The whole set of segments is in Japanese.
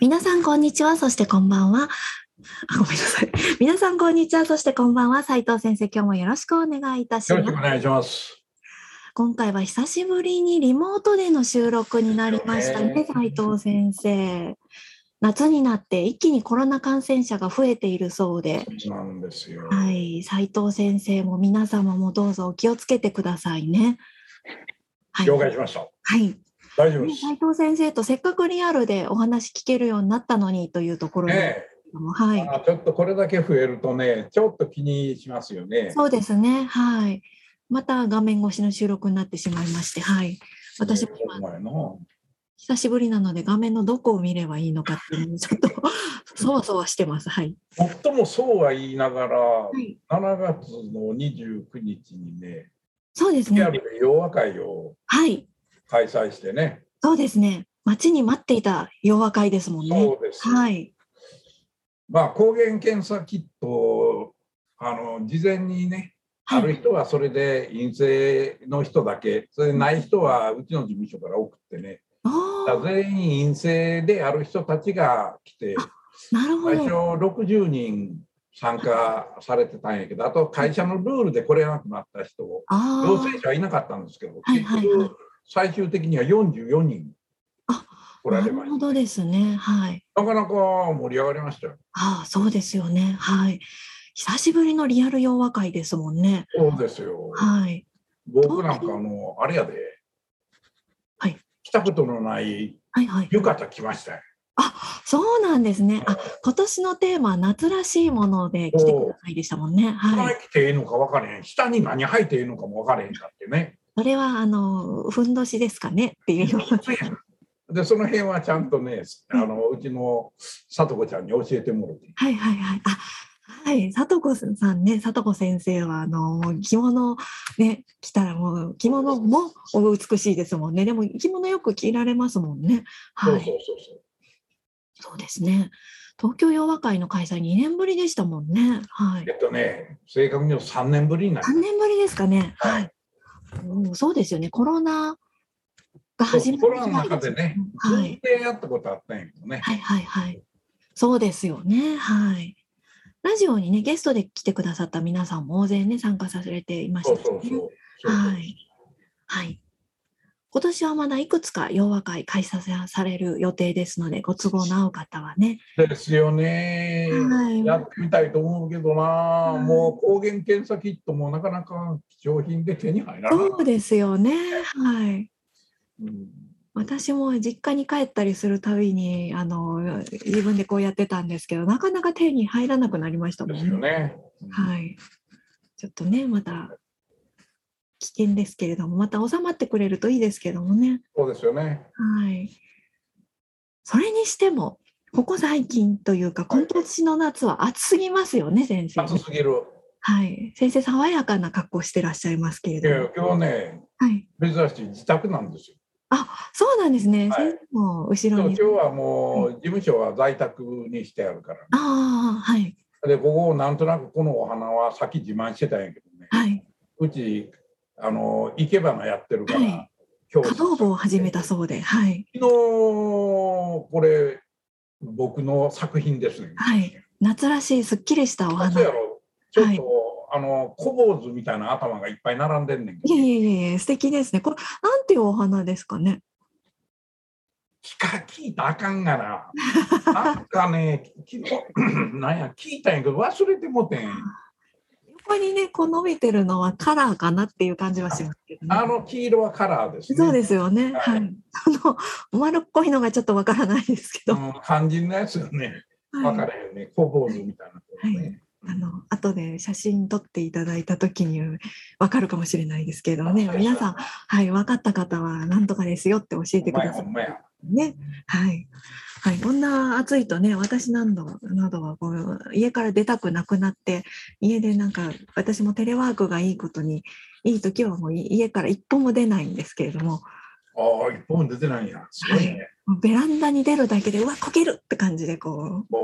皆さんこんにちは。そしてこんばんは。あごめんなさい。皆さんこんにちは。そしてこんばんは。斉藤先生今日もよろしくお願いいたしよます。ろしくお願いします。今回は久しぶりにリモートでの収録になりましたね、斉藤先生。夏になって一気にコロナ感染者が増えているそうで、そうなんですよ、はい、斉藤先生も皆様もどうぞお気をつけてくださいね。はい、了解しました。はい、大丈夫です斉藤先生とせっかくリアルでお話聞けるようになったのにというところではい、あちょっとこれだけ増えるとねちょっと気にしますよねそうですね、はい。また画面越しの収録になってしまいまして、はい。私も今久しぶりなので画面のどこを見ればいいのかっていうのにちょっとそわそわしてます。はい。最もそうは言いながら、い7月の29日にねそうですね。リアルで洋和会をはい。開催してねそうですね。待ちに待っていた洋和会ですもんね。そうです、はい。まあ抗原検査キットをあの事前にねある人はそれで陰性の人だけ、それでない人はうちの事務所から送ってね、ああ、全員陰性である人たちが来て、なるほ最初ど。60人参加されてたんやけど、あと会社のルールで来れなくなった人、あ陽性者はいなかったんですけど、はいはいはい結局最終的には44人あ来あ、られました。なるほどですね。はい。なかなか盛り上がりましたよ。ああ、そうですよね。はい。久しぶりのリアル洋和会ですもんね。そうですよ。はい。僕なんかあの、あれやで、はい来たことのないはいはい。浴衣着ましたよ。あ、そうなんですね。あ、今年のテーマは夏らしいもので来てくださいでしたもんね。はい。着ていいのか分からへん。下に何履いていいのかも分からへんかってね。それは、あの、ふんどしですかねっていうような。で、その辺はちゃんとね、あの、うちの里子ちゃんに教えてもらって。はいはいはい。あ、はい。里子さんね、里子先生は、あの、着物ね、着たらもう、着物もお美しいですもんね。でも、着物よく着られますもんね。はい。そうそうそうそう。そうですね。東京洋和会の開催2年ぶりでしたもんね。はいえ。っとね、正確に言うと3年ぶりになり3年ぶりですかね。はい。うんそうですよね。コロナが始まコロナの中でね、ずはいやったことあったんやけどね。はいはいはい。そうですよね。はい。ラジオにね、ゲストで来てくださった皆さんも大勢ね、参加されていましたね。そうそう。そうはい。はい。今年はまだいくつか洋和会開催される予定ですので、ご都合の合う方はね。ですよね。はいやってみたいと思うけどな、うんもう抗原検査キットもなかなか貴重品で手に入らない。そうですよね。はい。うん私も実家に帰ったりするたびにあの自分でこうやってたんですけどなかなか手に入らなくなりましたもですんね。よね。はい。ちょっとねまた危険ですけれどもまた収まってくれるといいですけどもね。そうですよね。はい。それにしてもここ最近というか今年の夏は暑すぎますよね先生。暑すぎる。はい。先生爽やかな格好してらっしゃいますけれいやども。今日ね、はい。珍しい自宅なんですよ。あそうなんですね。はい先生も後今ろに。日はもう事務所は在宅にしてあるから。ああはいで、ここなんとなくこのお花はさっき自慢してたんやけどね。はい。うち、あの、生け花やってるから、はい今華道部を始めたそうで、はい。昨日、これ、僕の作品ですね。はい。夏らしいすっきりしたお花。ちょっと、あの、小坊主みたいな頭がいっぱい並んでんねんいやいやいや、素敵ですね。これ、なんていうお花ですかね？聞か聞いたらあかんがな。なんかね、昨日、なんや、聞いたんやけど、忘れてもてん。横にね、こう伸びてるのはカラーかなっていう感じはしますけどね。あの黄色はカラーですね。そうですよね。ははいい。あの、丸っこいのがちょっとわからないですけど。うん肝心なやつよね。わかはい。らへんね。小坊主みたいな子ね。あの、後で写真撮っていただいたときにわかるかもしれないですけどね。皆さん、はい、分かった方は何とかですよって教えてくださいね。はい。はい、こんな暑いとね、私などなどはこう家から出たくなくなって、家でなんか私もテレワークがいいことに、いい時はもう家から一歩も出ないんですけれども。ああ、一歩も出てないんや。すごいね。はい、ベランダに出るだけで、うわ、こけるって感じで、こう、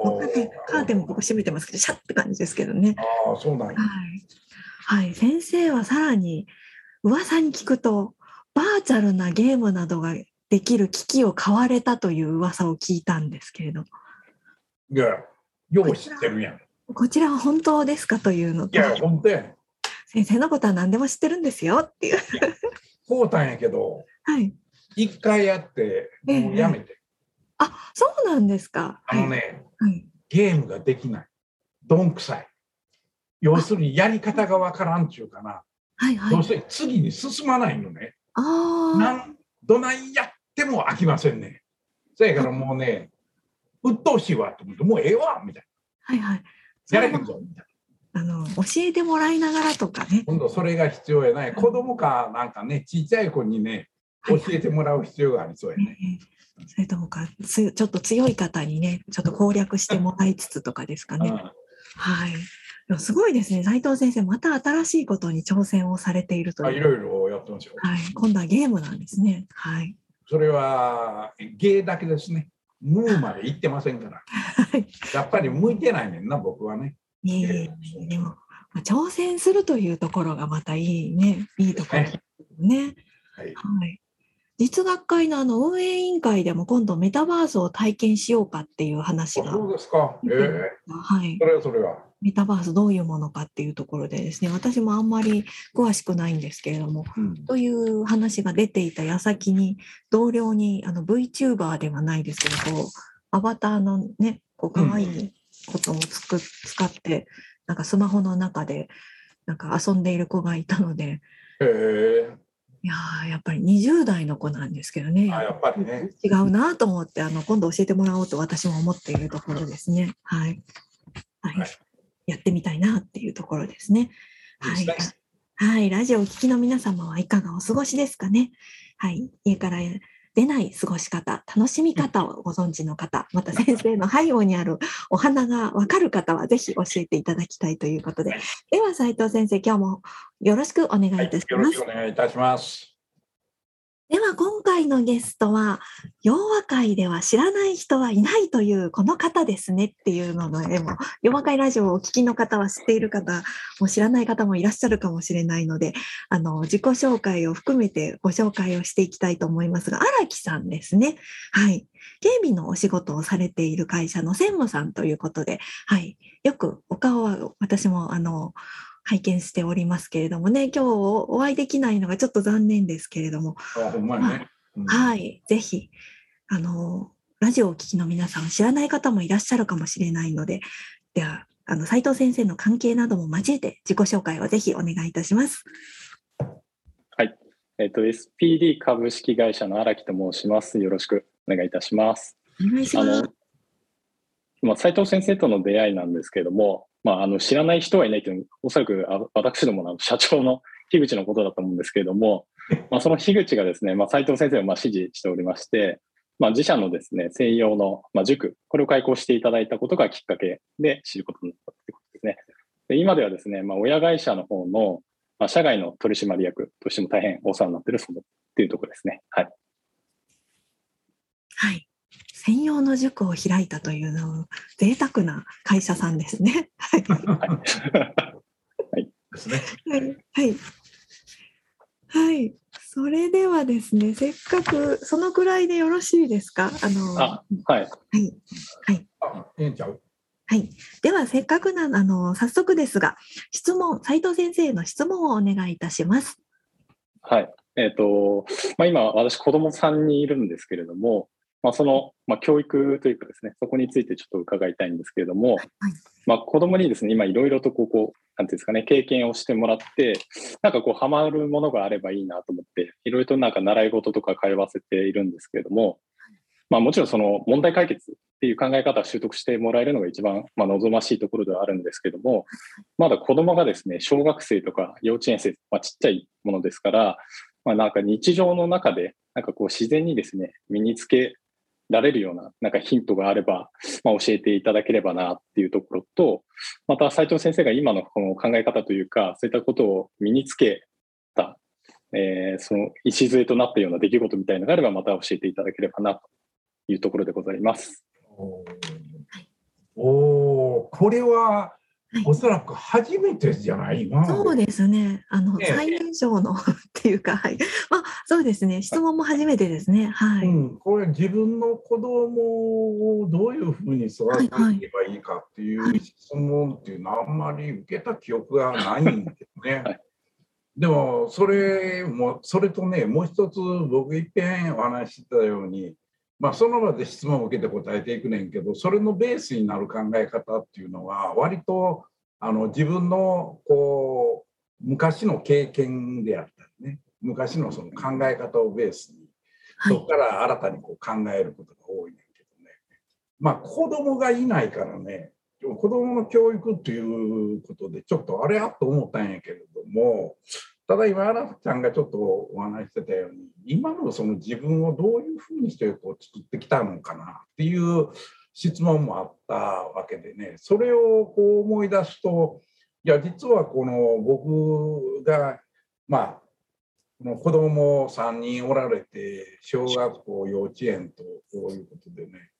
カーテンもここ閉めてますけど、シャッって感じですけどね。ああ、そうなんや。はい。はい、先生はさらに噂に聞くと、バーチャルなゲームなどができる機器を買われたという噂を聞いたんですけれど。いや、よう知ってるやん。こちらは本当ですかというのと。いや、本当や先生のことは何でも知ってるんですよっていう。こうたんやけど、はい。一回やって、もうやめて、ええ。あ、そうなんですか。あのね、はい、ゲームができない。どんくさい。要するにやり方がわからんちゅうかな。はいはい。要するに次に進まないのね。ああ。どないやっても飽きませんね。そやからもうね、鬱陶しいわと思って、もうええわみたいな。はいはい。やれへんぞみたいな。あの教えてもらいながらとかね。今度それが必要やない。子供かなんかね、ちっちゃい子にね、教えてもらう必要がありそうやね。それともかちょっと強い方にね、ちょっと攻略してもらいつつとかですかね。はい。すごいですね。斉藤先生、また新しいことに挑戦をされているという。いろいろやってますよ。はい。今度はゲームなんですね。はい。それはゲーだけですね。ムーまで行ってませんから。やっぱり向いてないねんな、僕はね。いえでも、挑戦するというところがまたいいね、いいところね。はい、はい実学会のあの運営委員会でも今度メタバースを体験しようかっていう話が。そうですか。ええー、はい。それはそれは。メタバースどういうものかっていうところでですね、私もあんまり詳しくないんですけれども、うん、という話が出ていた矢先に、同僚にあの VTuber ではないですけど、こうアバターのね、こう可愛いことをつく、うん、使って、なんかスマホの中でなんか遊んでいる子がいたので、いややっぱり20代の子なんですけどね。あやっぱりね。違うなと思って、あの、今度教えてもらおうと私も思っているところですね。はい。はい。はい、やってみたいなっていうところですね。はい。はい。ラジオをお聞きの皆様はいかがお過ごしですかね。はい。家から出ない過ごし方、楽しみ方をご存知の方、また先生の背後にあるお花がわかる方はぜひ教えていただきたいということで。では斉藤先生、今日もよろしくお願いいたします。はい、よろしくお願いいたします。では今回のゲストは、洋和会では知らない人はいないというこの方ですねっていうのでも、洋和会ラジオをお聞きの方は知っている方、も知らない方もいらっしゃるかもしれないので、あの、自己紹介を含めてご紹介をしていきたいと思いますが、荒木さんですね。はい。警備のお仕事をされている会社の専務さんということで、はい。よくお顔は私も、あの、拝見しておりますけれどもね、今日お会いできないのがちょっと残念ですけれども、あほんまねうん、はい、ぜひ、あの、ラジオをお聞きの皆さん、知らない方もいらっしゃるかもしれないので、では、あの、斉藤先生の関係なども交えて自己紹介をぜひお願いいたします。はい。えっ、ー、と、SPD 株式会社の荒木と申します。よろしくお願いいたします。お願いします。まあ、斉藤先生との出会いなんですけれども、まあ、あの知らない人はいないというおそらく私どもの社長の樋口のことだと思うんですけれども、まあ、その樋口がですね、まあ、斉藤先生をまあ指示しておりまして、まあ、自社のですね、専用のまあ塾、これを開講していただいたことがきっかけで知ることになったということですね。で今ではですね、まあ、親会社の方の、まあ、社外の取締役としても大変お世話になっているそのっていうところですね。はい。はい。専用の塾を開いたというの贅沢な会社さんですね。はい。ですね。はい。はい。はい。それではですね、せっかくそのくらいでよろしいですか？あの。あはい。はい。はい。はい。では、せっかくな、あの、早速ですが、質問、斉藤先生の質問をお願いいたします。はい。えっ、ー、と、まあ、今、私、子供さんにいるんですけれども、まあ、その、まあ、教育というかですね、そこについてちょっと伺いたいんですけれども、はい、まあ、子供にですね、今いろいろとこう、こう、なんていうんですかね、経験をしてもらって、なんかこう、ハマるものがあればいいなと思って、いろいろとなんか習い事とか通わせているんですけれども、まあ、もちろんその問題解決っていう考え方を習得してもらえるのが一番、まあ、望ましいところではあるんですけども、まだ子供がですね、小学生とか幼稚園生、まあ、ちっちゃいものですから、まあ、なんか日常の中で、なんかこう自然にですね、身につけられるようななんかヒントがあれば、まあ、教えていただければなっていうところと、また斉藤先生が今のこの考え方というか、そういったことを身につけた、えー、その礎となったような出来事みたいなのがあれば、また教えていただければなというところでございます。おお、これはおそらく初めてじゃない？そうですね。あの、ね、最年少の っていうか、はい。まあ、そうですね。質問も初めてですね。はい。うん、これ自分の子供をどういうふうに育てていけばいいかっていう質問っていうのはあんまり受けた記憶がないんですね。はい、でも、それも、それとね、もう一つ僕一遍お話ししたように、まあ、その場で質問を受けて答えていくねんけどそれのベースになる考え方っていうのは割とあの自分のこう昔の経験であったりね昔のその考え方をベースにそこから新たにこう考えることが多いねんけどね。まあ子供がいないからね子供の教育っていうことでちょっとあれやと思ったんやけれどもただ今、新ちゃんがちょっとお話してたように、今のその自分をどういうふうにしてこう作ってきたのかなっていう質問もあったわけでね、それをこう思い出すと、いや、実はこの僕が、まあ、この子供3人おられて、小学校、幼稚園とこういうことでね、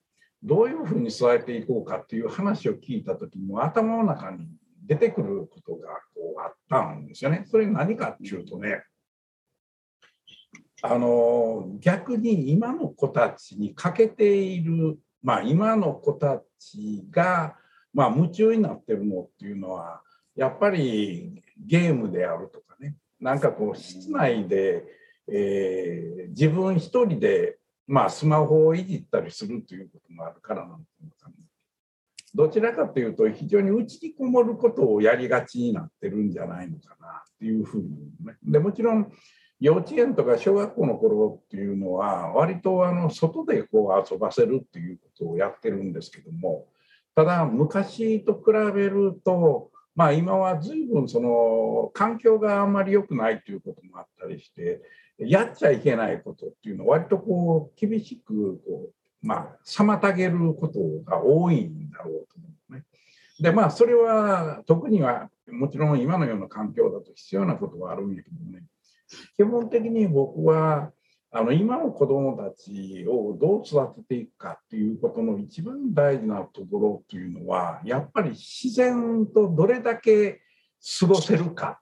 どういうふうに育てていこうかっていう話を聞いた時も頭の中に出てくることがこうあったんですよね。それ何かっていうとね、あの逆に今の子たちに欠けている、まあ、今の子たちが、まあ、夢中になってるのっていうのはやっぱりゲームであるとかねなんかこう室内で、えー、自分一人で、まあ、スマホをいじったりするということもあるからなんていうのかな。どちらかというと非常に内にこもることをやりがちになってるんじゃないのかなっていうふうにね。でもちろん幼稚園とか小学校の頃っていうのは割とあの外でこう遊ばせるっていうことをやってるんですけどもただ昔と比べるとまあ今は随分その環境があんまり良くないということもあったりしてやっちゃいけないことっていうのは割とこう厳しくこうまあ、妨げることが多いんだろうと思うね。で、まあ、それは特にはもちろん今のような環境だと必要なことはあるんやけどね、基本的に僕はあの今の子どもたちをどう育てていくかっていうことの一番大事なところというのはやっぱり自然とどれだけ過ごせるか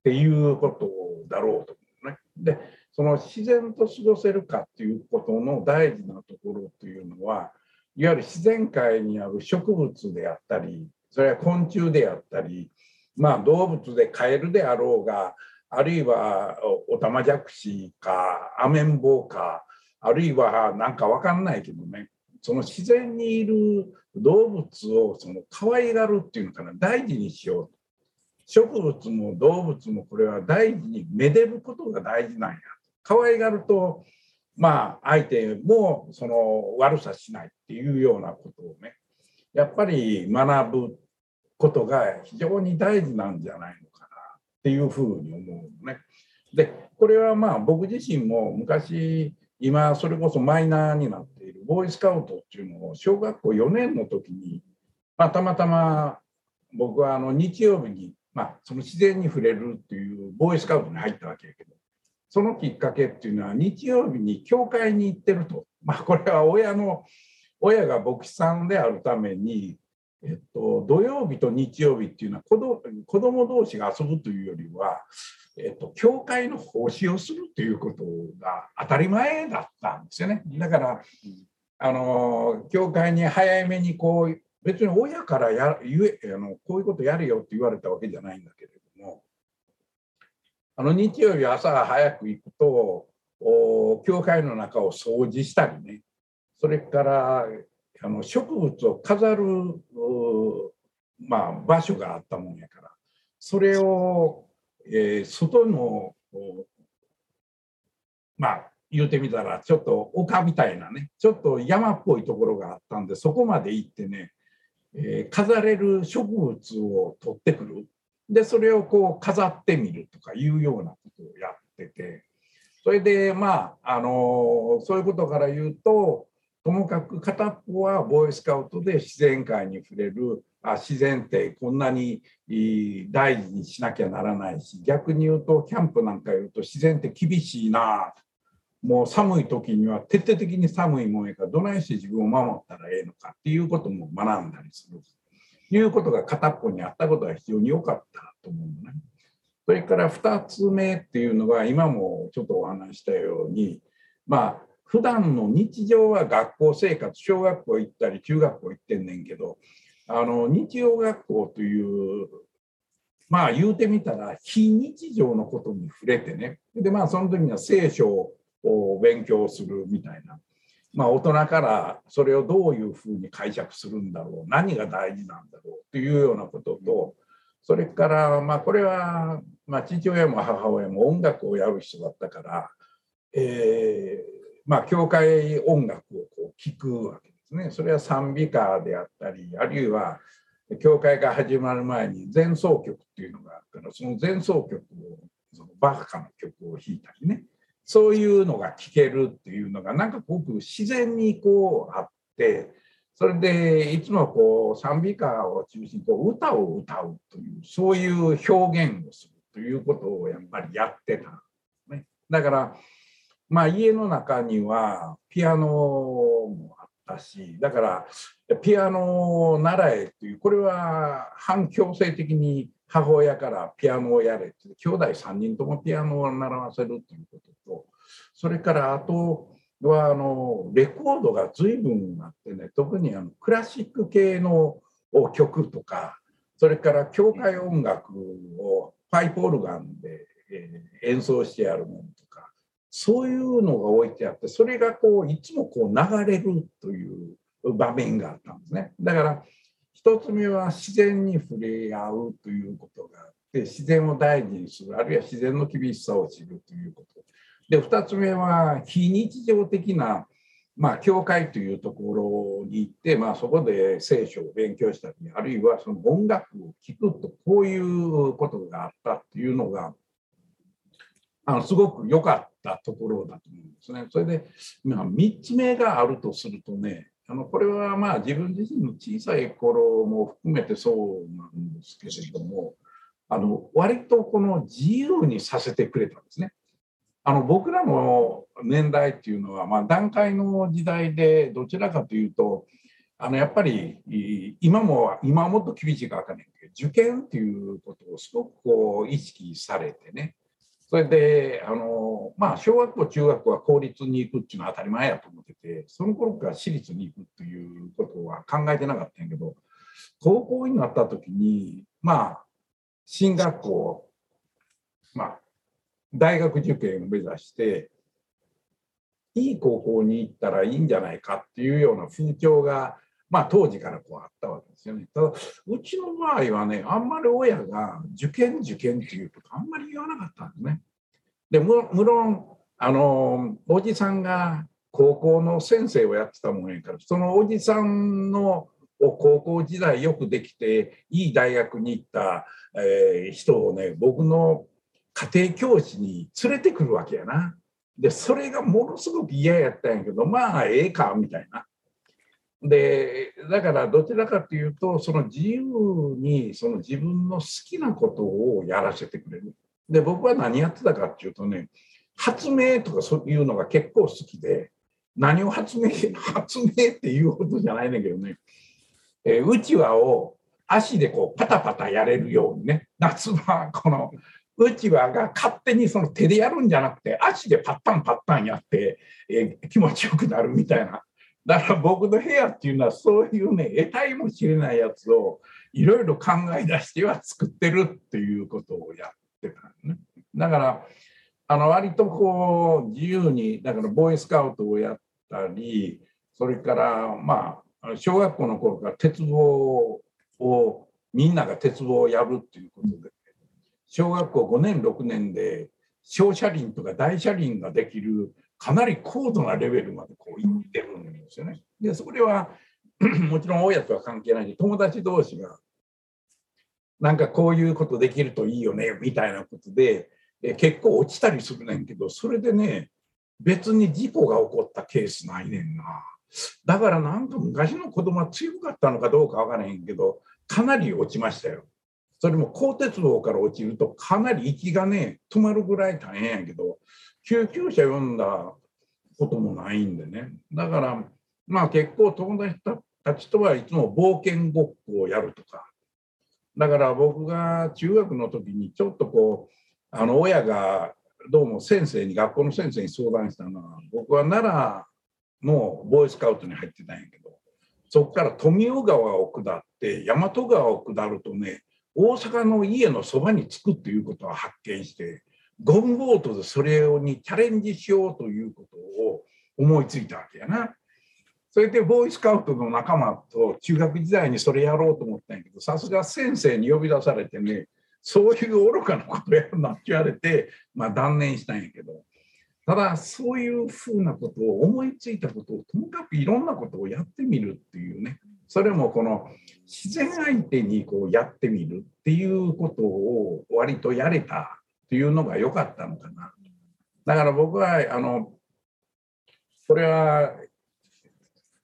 っていうことだろうと思うね。でその自然と過ごせるかっていうことの大事なところというのはいわゆる自然界にある植物であったりそれは昆虫であったりまあ動物でカエルであろうがあるいはオタマジャクシかアメンボウかあるいはなんか分かんないけどねその自然にいる動物をその可愛がるっていうのかな大事にしようと。植物も動物もこれは大事にめでることが大事なんや。可愛がるとまあ相手もその悪さしないっていうようなことをねやっぱり学ぶことが非常に大事なんじゃないのかなっていうふうに思うのね。でこれはまあ僕自身も昔今それこそマイナーになっているボーイスカウトっていうのを小学校4年の時に、まあ、たまたま僕はあの日曜日に、まあ、その自然に触れるっていうボーイスカウトに入ったわけやけどそのきっかけっていうのは日曜日に教会に行ってると、まあ、これは親の親が牧師さんであるために、えっと、土曜日と日曜日っていうのは子ど子供同士が遊ぶというよりは、えっと、教会の奉仕をするということが当たり前だったんですよね。だからあの教会に早めにこう別に親からや言えあのこういうことやるよって言われたわけじゃないんだけれどあの日曜日朝早く行くと教会の中を掃除したりね。それからあの植物を飾る、まあ、場所があったもんやから。それを、えー、外のまあ言うてみたらちょっと丘みたいなね。ちょっと山っぽいところがあったんでそこまで行ってね、えー、飾れる植物を取ってくる。でそれをこう飾ってみるとかいうようなことをやってて。それでまああのそういうことから言うとともかく片っぽはボーイスカウトで自然界に触れる。あ自然ってこんなに大事にしなきゃならないし逆に言うとキャンプなんか言うと自然って厳しいな。もう寒い時には徹底的に寒いもんやからどないして自分を守ったらええのかっていうことも学んだりする。いうことが片っぽにあったことが非常に良かったと思うのね。それから2つ目っていうのが今もちょっとお話したようにまあ普段の日常は学校生活小学校行ったり中学校行ってんねんけどあの日曜学校というまあ言うてみたら非日常のことに触れてねでまあその時には聖書を勉強するみたいなまあ大人からそれをどういうふうに解釈するんだろう何が大事なんだろうというようなこととそれからまあこれはまあ父親も母親も音楽をやる人だったから、えー、まあ教会音楽をこう聴くわけですね。それは賛美歌であったり、あるいは教会が始まる前に前奏曲っていうのがあったら、その前奏曲を、そのバッハの曲を弾いたりね、そういうのが聴けるっていうのが、なんかごく自然にこうあって、それでいつもこう賛美歌を中心にこう歌を歌うという、そういう表現をするということをやっぱりやってた。ね、だから、まあ家の中にはピアノもあったしだからピアノを習えっていうこれは反強制的に母親からピアノをやれって兄弟3人ともピアノを習わせるということとそれからあとはあのレコードが随分あってね特にあのクラシック系の曲とかそれから教会音楽をパイプオルガンで演奏してやるものとかそういうのが置いてあってそれがこういつもこう流れるという場面があったんですね。だから一つ目は自然に触れ合うということがあって自然を大事にするあるいは自然の厳しさを知るということで2つ目は非日常的なまあ、教会というところに行って、まあ、そこで聖書を勉強したりあるいはその音楽を聴くとこういうことがあったっていうのがあのすごく良かったところだと思うんですね。それで、まあ、3つ目があるとするとねあのこれはまあ自分自身の小さい頃も含めてそうなんですけれどもあの割とこの自由にさせてくれたんですね。あの僕らの年代っていうのは、まあ、段階の時代でどちらかというとあのやっぱり今も今はもっと厳しいか分かんないけど受験っていうことをすごくこう意識されてねそれで、あの、まあ、小学校、中学校は公立に行くっていうのは当たり前やと思ってて、その頃から私立に行くということは考えてなかったんやけど、高校になった時に、まあ、進学校、まあ、大学受験を目指して、いい高校に行ったらいいんじゃないかっていうような風潮がまあ当時からこうあったわけですよね。ただうちの場合はねあんまり親が受験受験っていうことあんまり言わなかったんですね。で無論あのおじさんが高校の先生をやってたもんやからそのおじさんの高校時代よくできていい大学に行った、えー、人をね僕の家庭教師に連れてくるわけやな。でそれがものすごく嫌やったんやけどまあええかみたいな。でだからどちらかというとその自由にその自分の好きなことをやらせてくれる。で僕は何やってたかっていうとね発明とかそういうのが結構好きで何を発明発明っていうほどじゃないんだけどね、え、うちわを足でこうパタパタやれるようにね夏場このうちわが勝手にその手でやるんじゃなくて足でパッタンパッタンやって、えー、気持ちよくなるみたいなだから僕の部屋っていうのはそういうね得体もしれないやつをいろいろ考え出しては作ってるっていうことをやってたね。だからあの割とこう自由にだからボーイスカウトをやったりそれからまあ小学校の頃から鉄棒をみんなが鉄棒をやるっていうことで小学校5年6年で小車輪とか大車輪ができるかなり高度なレベルまでこう行ってるんですよね。でそれは もちろん親とは関係ないし友達同士がなんかこういうことできるといいよねみたいなことでえ結構落ちたりするねんけどそれでね別に事故が起こったケースないねんな。だからなんか昔の子供は強かったのかどうかわからへんけど、かなり落ちましたよ。それも高鉄道から落ちるとかなり息がね、止まるぐらい大変やけど、救急車呼んだこともないんでね。だから、まあ結構友達たちとはいつも冒険ごっこをやるとか。だから僕が中学の時にちょっとこう、あの親がどうも先生に、学校の先生に相談したのは、僕は奈良のボーイスカウトに入ってたんやけど、そこから富生川を下って、大和川を下るとね、大阪の家のそばに着くっていうことを発見して、ゴムボートでそれにチャレンジしようということを思いついたわけやな。それでボーイスカウトの仲間と中学時代にそれやろうと思ったんやけど、さすが先生に呼び出されてね、そういう愚かなことやるなって言われて、まあ、断念したんやけど、ただそういうふうなことを思いついたことをともかくいろんなことをやってみるっていうね、それもこの自然相手にこうやってみるっていうことを割とやれたっていうのが良かったのかな。だから僕はあのこれは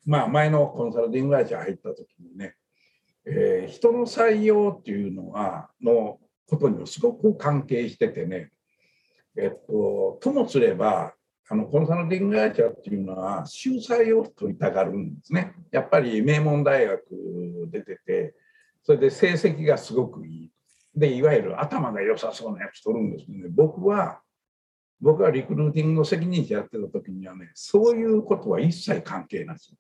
まあ前のコンサルティング会社入った時にね、えー、人の採用っていうのはのことにもすごく関係しててね、えっと、ともすれば、あのコンサルティング会社っていうのは、秀才を取りたがるんですね。やっぱり名門大学出てて、それで成績がすごくいい。で、いわゆる頭が良さそうなやつ取るんですけどね、僕は、僕はリクルーティングの責任者やってた時にはね、そういうことは一切関係なし。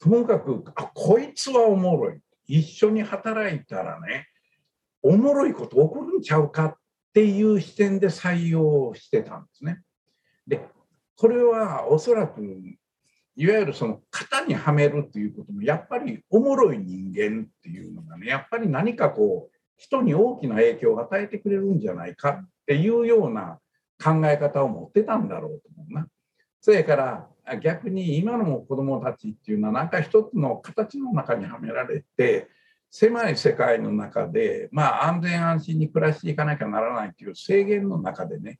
ともかく、あ、こいつはおもろい。一緒に働いたらね、おもろいこと起こるんちゃうかっていう視点で採用してたんですね。で、これはおそらく、いわゆるその型にはめるっていうことも、やっぱりおもろい人間っていうのがね、やっぱり何かこう、人に大きな影響を与えてくれるんじゃないかっていうような考え方を持ってたんだろうと思うな。それから逆に今の子どもたちっていうのはなんか一つの形の中にはめられて狭い世界の中で、まあ、安全安心に暮らしていかなきゃならないという制限の中でね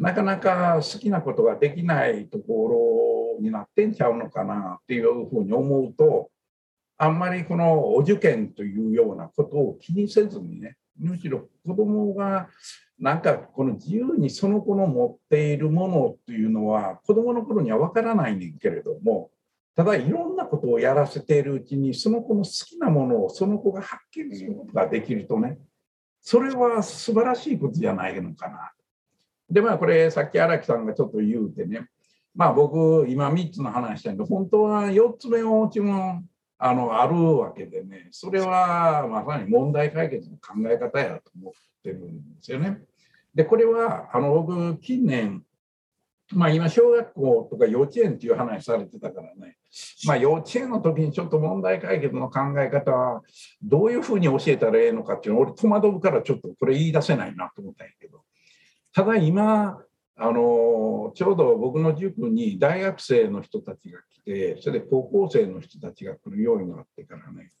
なかなか好きなことができないところになってんちゃうのかなっていうふうに思うとあんまりこのお受験というようなことを気にせずにねむしろ子どもがなんかこの自由にその子の持っているものっていうのは子どもの頃には分からないねんけれどもただいろんなことをやらせているうちにその子の好きなものをその子が発見することができるとねそれは素晴らしいことじゃないのかな。でまあこれさっき荒木さんがちょっと言うてね。まあ僕今3つの話したけど本当は4つ目のうちもあのあるわけでね。それはまさに問題解決の考え方やと思ってるんですよね。でこれはあの僕近年まあ今小学校とか幼稚園っていう話されてたからね。まあ、幼稚園の時にちょっと問題解決の考え方はどういうふうに教えたらええのかっていうの俺戸惑うからちょっとこれ言い出せないなと思ったんや。ただ今あのちょうど僕の塾に大学生の人たちが来てそれで高校生の人たちが来るようになってからね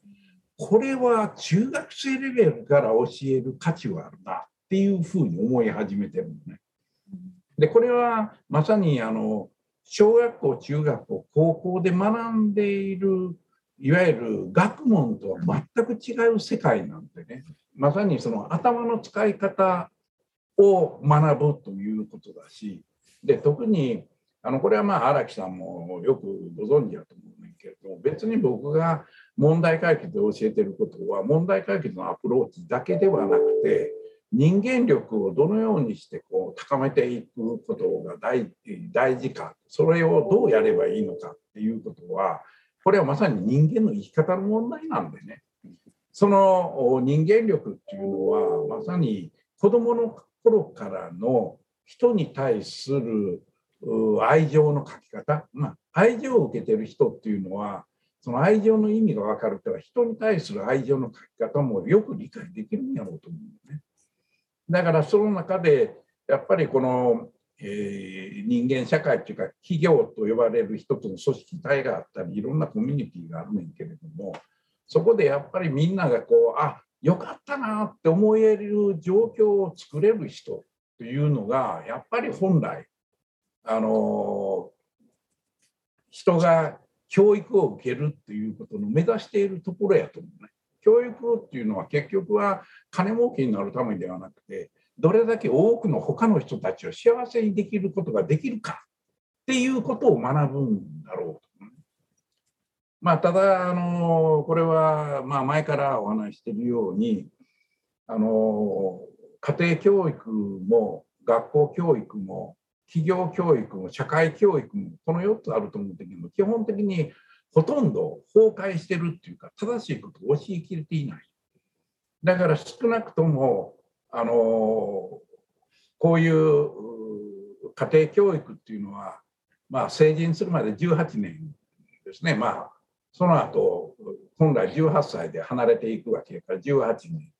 これは中学生レベルから教える価値はあるなっていうふうに思い始めてるのね。でこれはまさにあの小学校、中学校、高校で学んでいるいわゆる学問とは全く違う世界なんでねまさにその頭の使い方を学ぶということだしで特にあのこれはまあ荒木さんもよくご存知だと思うんだけれど別に僕が問題解決で教えてることは問題解決のアプローチだけではなくて人間力をどのようにしてこう高めていくことが大大事かそれをどうやればいいのかっていうことはこれはまさに人間の生き方の問題なんでね。その人間力っていうのはまさに子どもの頃からの人に対する愛情の書き方、まあ、愛情を受けてる人っていうのはその愛情の意味が分かるから人に対する愛情の書き方もよく理解できるんやろうと思うね。だからその中でやっぱりこの、えー、人間社会っていうか企業と呼ばれる一つの組織体があったりいろんなコミュニティがあるねんけれどもそこでやっぱりみんながこうあよかったなって思える状況を作れる人というのがやっぱり本来あの人が教育を受けるっていうことの目指しているところやと思うね。教育っていうのは結局は金儲けになるためではなくてどれだけ多くの他の人たちを幸せにできることができるかっていうことを学ぶんだろうと。まあ、ただあのこれはまあ前からお話しているようにあの家庭教育も学校教育も企業教育も社会教育もこの4つあると思うんだけど基本的にほとんど崩壊してるっていうか正しいことを教えきれていない。だから少なくともあのこういう家庭教育っていうのは、まあ、成人するまで18年ですね。まあその後本来18歳で離れていくわけやから18年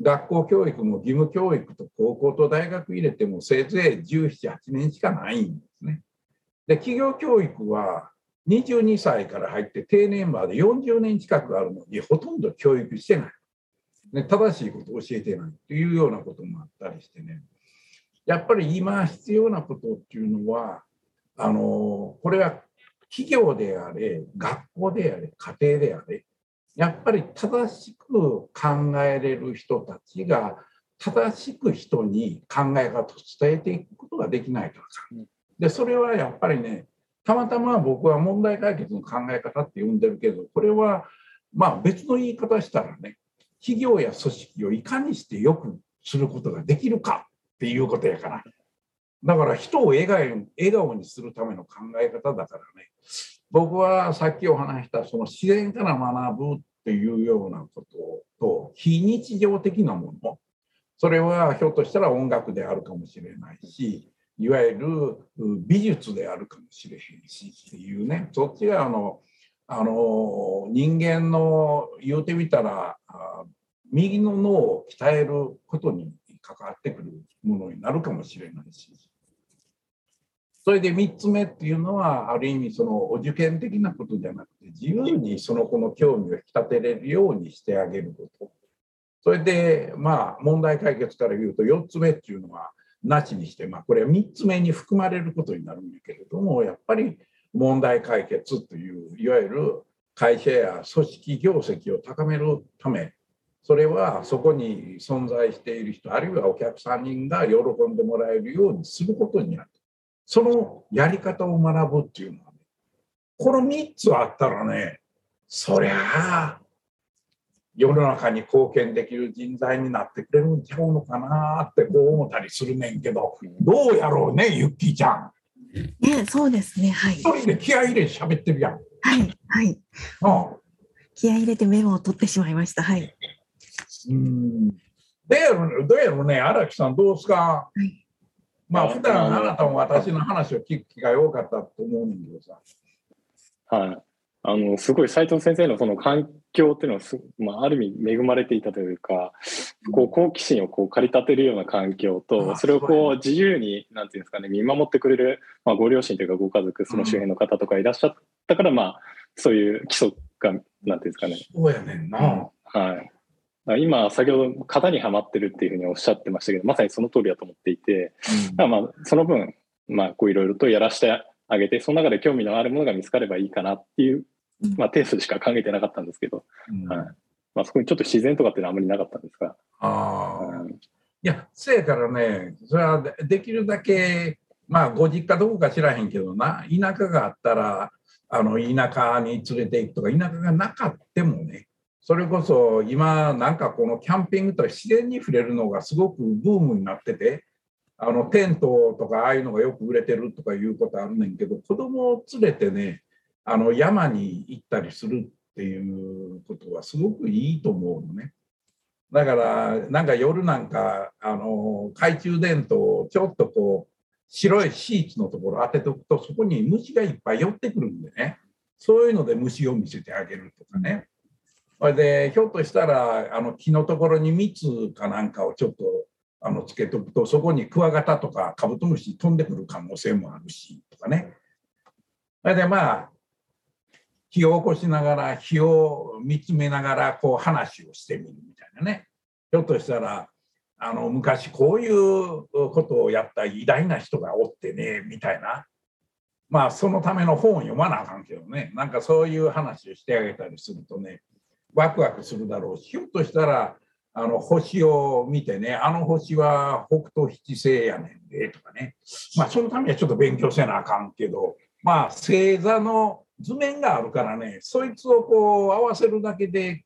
学校教育も義務教育と高校と大学入れてもせいぜい17、8年しかないんですね。で、企業教育は22歳から入って定年まで40年近くあるのにほとんど教育してない。ね、正しいことを教えてないというようなこともあったりしてね。やっぱり今必要なことっていうのは、あの、これは企業であれ、学校であれ、家庭であれ、やっぱり正しく考えれる人たちが正しく人に考え方を伝えていくことができないとかでそれはやっぱりねたまたま僕は問題解決の考え方って呼んでるけどこれはまあ別の言い方したらね企業や組織をいかにしてよくすることができるかっていうことやからだから人を笑顔笑顔にするための考え方だからね。僕はさっきお話したその自然から学ぶっていうようなことと非日常的なもの。それはひょっとしたら音楽であるかもしれないしいわゆる美術であるかもしれへんしっていうね。そっちがあのあの人間の言うてみたら右の脳を鍛えることに関わってくるものになるかもしれないし。それで3つ目っていうのはある意味そのお受験的なことじゃなくて自由にその子の興味を引き立てれるようにしてあげることそれでまあ問題解決から言うと4つ目っていうのはなしにしてまあこれは3つ目に含まれることになるんだけれどもやっぱり問題解決といういわゆる会社や組織業績を高めるためそれはそこに存在している人あるいはお客さんが喜んでもらえるようにすることになる。そのやり方を学ぶっていうのはね、この3つあったらね、そりゃあ、世の中に貢献できる人材になってくれるんちゃうのかなってこう思ったりするねんけど、どうやろうね、ゆっきーちゃん。ね、そうですね、はい。一人で気合い入れて喋ってるやん。はい、はい。うん気合い入れてメモを取ってしまいました。はい。うん。どうやろうどうやろうね、荒木さんどうですか？はいまあ普段あなたも私の話を聞く機会多かったと思うんだけどさ。はい。あの、すごい斉藤先生のその環境っていうのはす、まあ、ある意味恵まれていたというか、こう、好奇心をこう駆り立てるような環境と、あそれをこう、自由に、なんていうんですかね、見守ってくれる、まあ、ご両親というかご家族、その周辺の方とかいらっしゃったから、まあ、そういう基礎が、なんていうんですかね、そうやねんな。はい。今、先ほど型にはまってるっていうふうにおっしゃってましたけど、まさにその通りだと思っていて、だからまあ、その分、まあ、こういろいろとやらせてあげて、その中で興味のあるものが見つかればいいかなっていう、まあ、テースでしか考えてなかったんですけど、うん。はい。まあ、そこにちょっと自然とかっていうのはあまりなかったんですが、ああ。うん。いや、せやからね、それはでできるだけ、まあ、ご実家どこか知らへんけどな、田舎があったら、あの田舎に連れて行くとか、田舎がなかってもね、それこそ今、なんかこのキャンピングと自然に触れるのがすごくブームになってて、あのテントとかああいうのがよく売れてるとかいうことあるねんけど、子供を連れてね、あの山に行ったりするっていうことはすごくいいと思うのね。だから、なんか夜なんか、あの懐中電灯をちょっとこう、白いシーツのところ当てておくと、そこに虫がいっぱい寄ってくるんでね、そういうので虫を見せてあげるとかね。それで、ひょっとしたら、あの木のところに蜜かなんかをちょっとあのつけておくと、そこにクワガタとかカブトムシ飛んでくる可能性もあるし、とかね。それでまあ、火を起こしながら、火を見つめながら、こう話をしてみるみたいなね。ひょっとしたら、あの昔こういうことをやった偉大な人がおってね、みたいな。まあそのための本を読まなあかんけどねなんかそういう話をしてあげたりするとねワクワクするだろうしひょっとしたらあの星を見てねあの星は北斗七星やねんでとかね。まあそのためにはちょっと勉強せなあかんけどまあ星座の図面があるからねそいつをこう合わせるだけで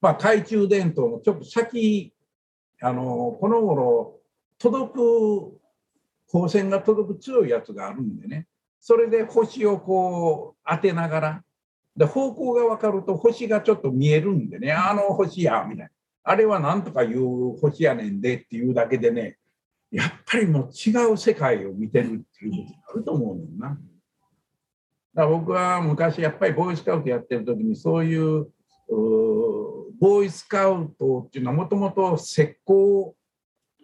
まあ懐中電灯のちょっと先あのこの頃届く光線が届く強いやつがあるんでね。それで星をこう当てながらで方向が分かると星がちょっと見えるんでね。あの星やみたいな。あれは何とかいう星やねんでっていうだけでね。やっぱりもう違う世界を見てるっていうことあると思うねんな。だ僕は昔やっぱりボーイスカウトやってる時にそういうボーイスカウトっていうのはもともと石膏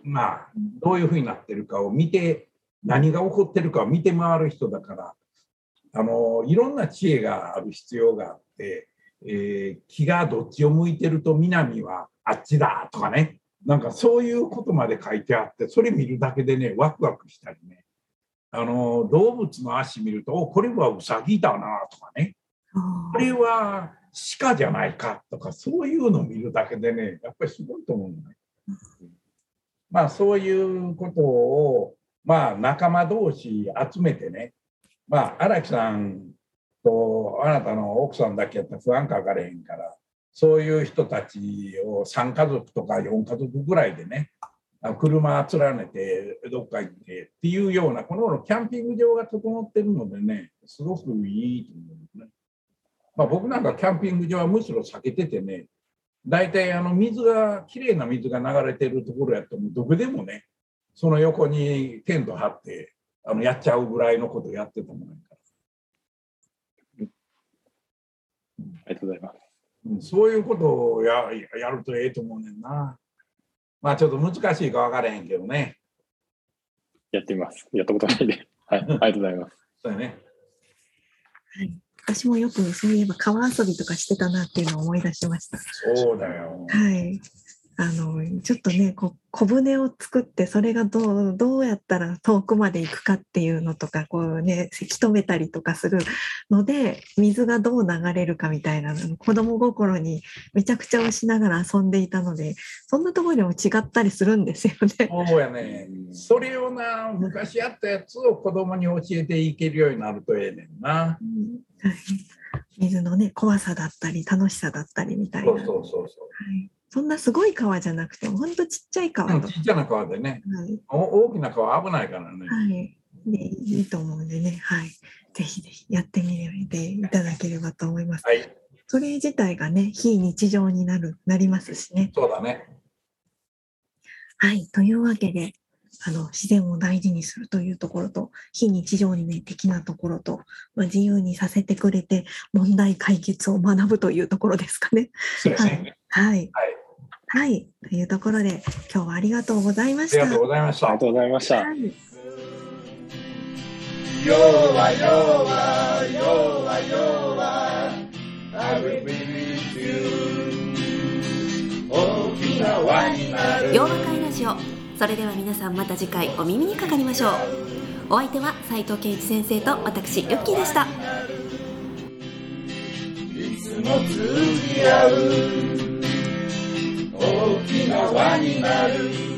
がどういうふうになってるかを見て何が起こってるかを見て回る人だからあのいろんな知恵がある必要があって、えー、気がどっちを向いてると南はあっちだとかね。なんかそういうことまで書いてあってそれ見るだけでねワクワクしたりね。あの動物の足見るとおこれはウサギだなとかね。これは鹿じゃないかとかそういうのを見るだけでねやっぱりすごいと思うね。まあそういうことをまあ仲間同士集めてねまあ荒木さんとあなたの奥さんだけやったら不安かかれへんからそういう人たちを3家族とか4家族ぐらいでね車連ねてどっか行ってっていうようなこのキャンピング場が整ってるのでねすごくいいと思うんですね。まあ、僕なんかキャンピング場はむしろ避けててね大体あの水がきれいな水が流れてるところやともどこでもねその横にテント張ってあのやっちゃうぐらいのことやってたもんから。ありがとうございます。そういうことをややるとええと思うねんな。まあちょっと難しいか分からへんけどね。やってみます。やったことないで。はい、ありがとうございます。そうね。はい私もよくそういえば川遊びとかしてたなっていうのを思い出しました。そうだよ。はい。あのちょっとねこ小舟を作ってそれがどうどうやったら遠くまで行くかっていうのとかこうねせき止めたりとかするので水がどう流れるかみたいな子供心にめちゃくちゃ押しながら遊んでいたのでそんなところでも違ったりするんですよね。そうやね。それをな昔やったやつを子供に教えていけるようになるとええねんな。うんはい、水のね怖さだったり楽しさだったりみたいな。そうそうそうそう。はいそんなすごい川じゃなくて、ほんとちっちゃい川と。ちっちゃな川でね、はい、大きな川危ないからね。はい。でいいと思うんでね、はい。ぜひぜひやってみていただければと思います。はい。それ自体がね、非日常になる、なりますしね。そうだね。はい。というわけで、あの自然を大事にするというところと非日常にね的なところと、まあ、自由にさせてくれて問題解決を学ぶというところですかね。はい、はい、はいはい、というところで今日はありがとうございました。ありがとうございました。ありがとうございました。はい。よはよはよはよは I will be with you. 会ラジオ。それでは皆さんまた次回お耳にかかりましょう。お相手は斉藤圭一先生と私ユッキーでした。いつも通じ合う大きな輪になる。